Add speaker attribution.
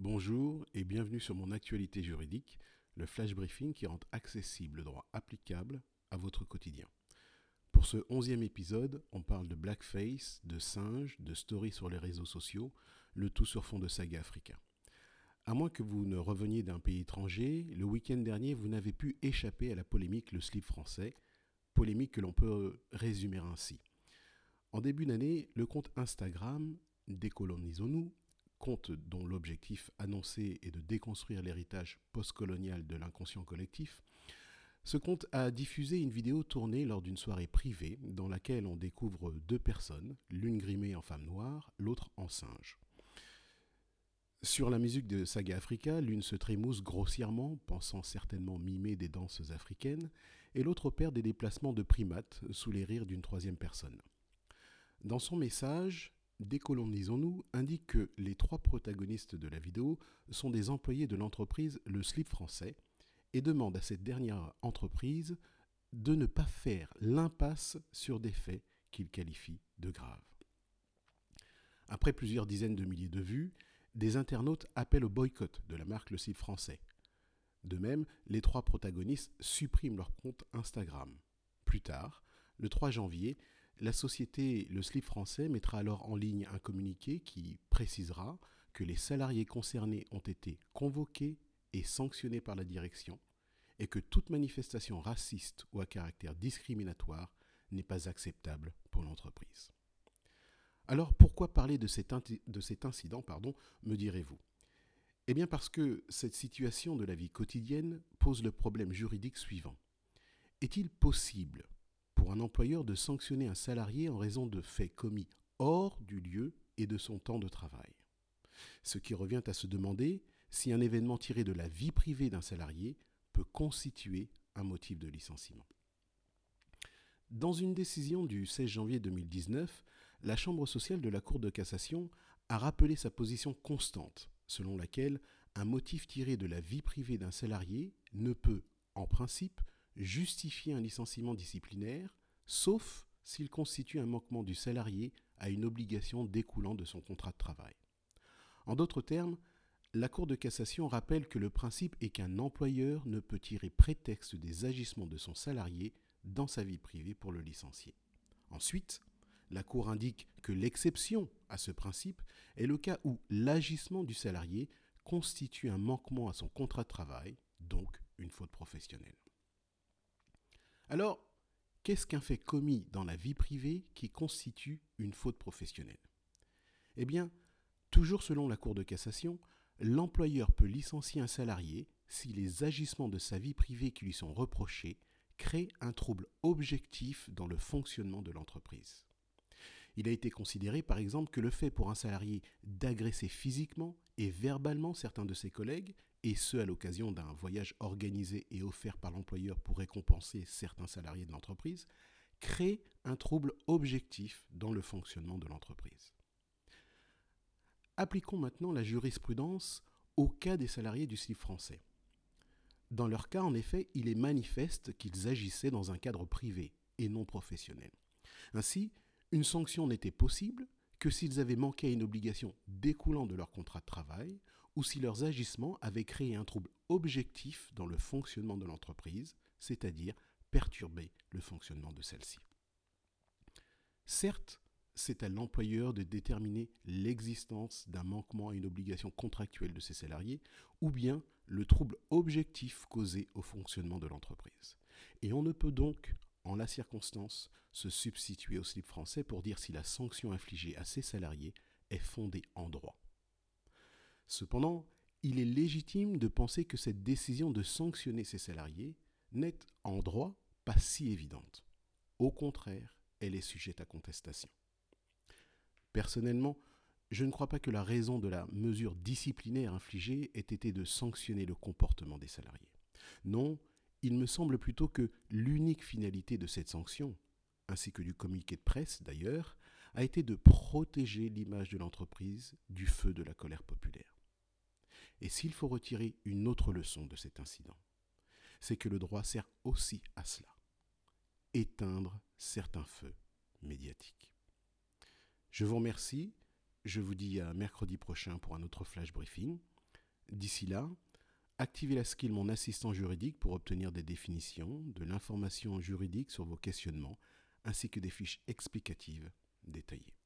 Speaker 1: Bonjour et bienvenue sur mon actualité juridique, le flash briefing qui rend accessible le droit applicable à votre quotidien. Pour ce onzième épisode, on parle de blackface, de singes, de stories sur les réseaux sociaux, le tout sur fond de saga africain. À moins que vous ne reveniez d'un pays étranger, le week-end dernier, vous n'avez pu échapper à la polémique Le slip français, polémique que l'on peut résumer ainsi. En début d'année, le compte Instagram Décolonisons-nous compte dont l'objectif annoncé est de déconstruire l'héritage postcolonial de l'inconscient collectif, ce compte a diffusé une vidéo tournée lors d'une soirée privée dans laquelle on découvre deux personnes, l'une grimée en femme noire, l'autre en singe. Sur la musique de Saga Africa, l'une se trémousse grossièrement, pensant certainement mimer des danses africaines, et l'autre opère des déplacements de primates sous les rires d'une troisième personne. Dans son message, Décolonisons-nous indique que les trois protagonistes de la vidéo sont des employés de l'entreprise Le Slip Français et demande à cette dernière entreprise de ne pas faire l'impasse sur des faits qu'il qualifie de graves. Après plusieurs dizaines de milliers de vues, des internautes appellent au boycott de la marque Le Slip Français. De même, les trois protagonistes suppriment leur compte Instagram. Plus tard, le 3 janvier, la société Le Slip français mettra alors en ligne un communiqué qui précisera que les salariés concernés ont été convoqués et sanctionnés par la direction et que toute manifestation raciste ou à caractère discriminatoire n'est pas acceptable pour l'entreprise. Alors pourquoi parler de cet, de cet incident, pardon, me direz-vous? Eh bien parce que cette situation de la vie quotidienne pose le problème juridique suivant. Est-il possible un employeur de sanctionner un salarié en raison de faits commis hors du lieu et de son temps de travail. Ce qui revient à se demander si un événement tiré de la vie privée d'un salarié peut constituer un motif de licenciement. Dans une décision du 16 janvier 2019, la Chambre sociale de la Cour de cassation a rappelé sa position constante, selon laquelle un motif tiré de la vie privée d'un salarié ne peut, en principe, justifier un licenciement disciplinaire, sauf s'il constitue un manquement du salarié à une obligation découlant de son contrat de travail. En d'autres termes, la Cour de cassation rappelle que le principe est qu'un employeur ne peut tirer prétexte des agissements de son salarié dans sa vie privée pour le licencier. Ensuite, la Cour indique que l'exception à ce principe est le cas où l'agissement du salarié constitue un manquement à son contrat de travail, donc une faute professionnelle. Alors, qu'est-ce qu'un fait commis dans la vie privée qui constitue une faute professionnelle? Eh bien, toujours selon la Cour de cassation, l'employeur peut licencier un salarié si les agissements de sa vie privée qui lui sont reprochés créent un trouble objectif dans le fonctionnement de l'entreprise. Il a été considéré par exemple que le fait pour un salarié d'agresser physiquement et verbalement certains de ses collègues, et ce à l'occasion d'un voyage organisé et offert par l'employeur pour récompenser certains salariés de l'entreprise, crée un trouble objectif dans le fonctionnement de l'entreprise. Appliquons maintenant la jurisprudence au cas des salariés du slip français. Dans leur cas, en effet, il est manifeste qu'ils agissaient dans un cadre privé et non professionnel. Ainsi, une sanction n'était possible que s'ils avaient manqué à une obligation découlant de leur contrat de travail ou si leurs agissements avaient créé un trouble objectif dans le fonctionnement de l'entreprise, c'est-à-dire perturber le fonctionnement de celle-ci. Certes, c'est à l'employeur de déterminer l'existence d'un manquement à une obligation contractuelle de ses salariés ou bien le trouble objectif causé au fonctionnement de l'entreprise. Et on ne peut donc en la circonstance, se substituer au slip français pour dire si la sanction infligée à ses salariés est fondée en droit. Cependant, il est légitime de penser que cette décision de sanctionner ses salariés n'est en droit pas si évidente. Au contraire, elle est sujette à contestation. Personnellement, je ne crois pas que la raison de la mesure disciplinaire infligée ait été de sanctionner le comportement des salariés. Non, il me semble plutôt que l'unique finalité de cette sanction, ainsi que du communiqué de presse d'ailleurs, a été de protéger l'image de l'entreprise du feu de la colère populaire. Et s'il faut retirer une autre leçon de cet incident, c'est que le droit sert aussi à cela, éteindre certains feux médiatiques. Je vous remercie, je vous dis à mercredi prochain pour un autre flash briefing. D'ici là, activez la skill Mon assistant juridique pour obtenir des définitions, de l'information juridique sur vos questionnements, ainsi que des fiches explicatives détaillées.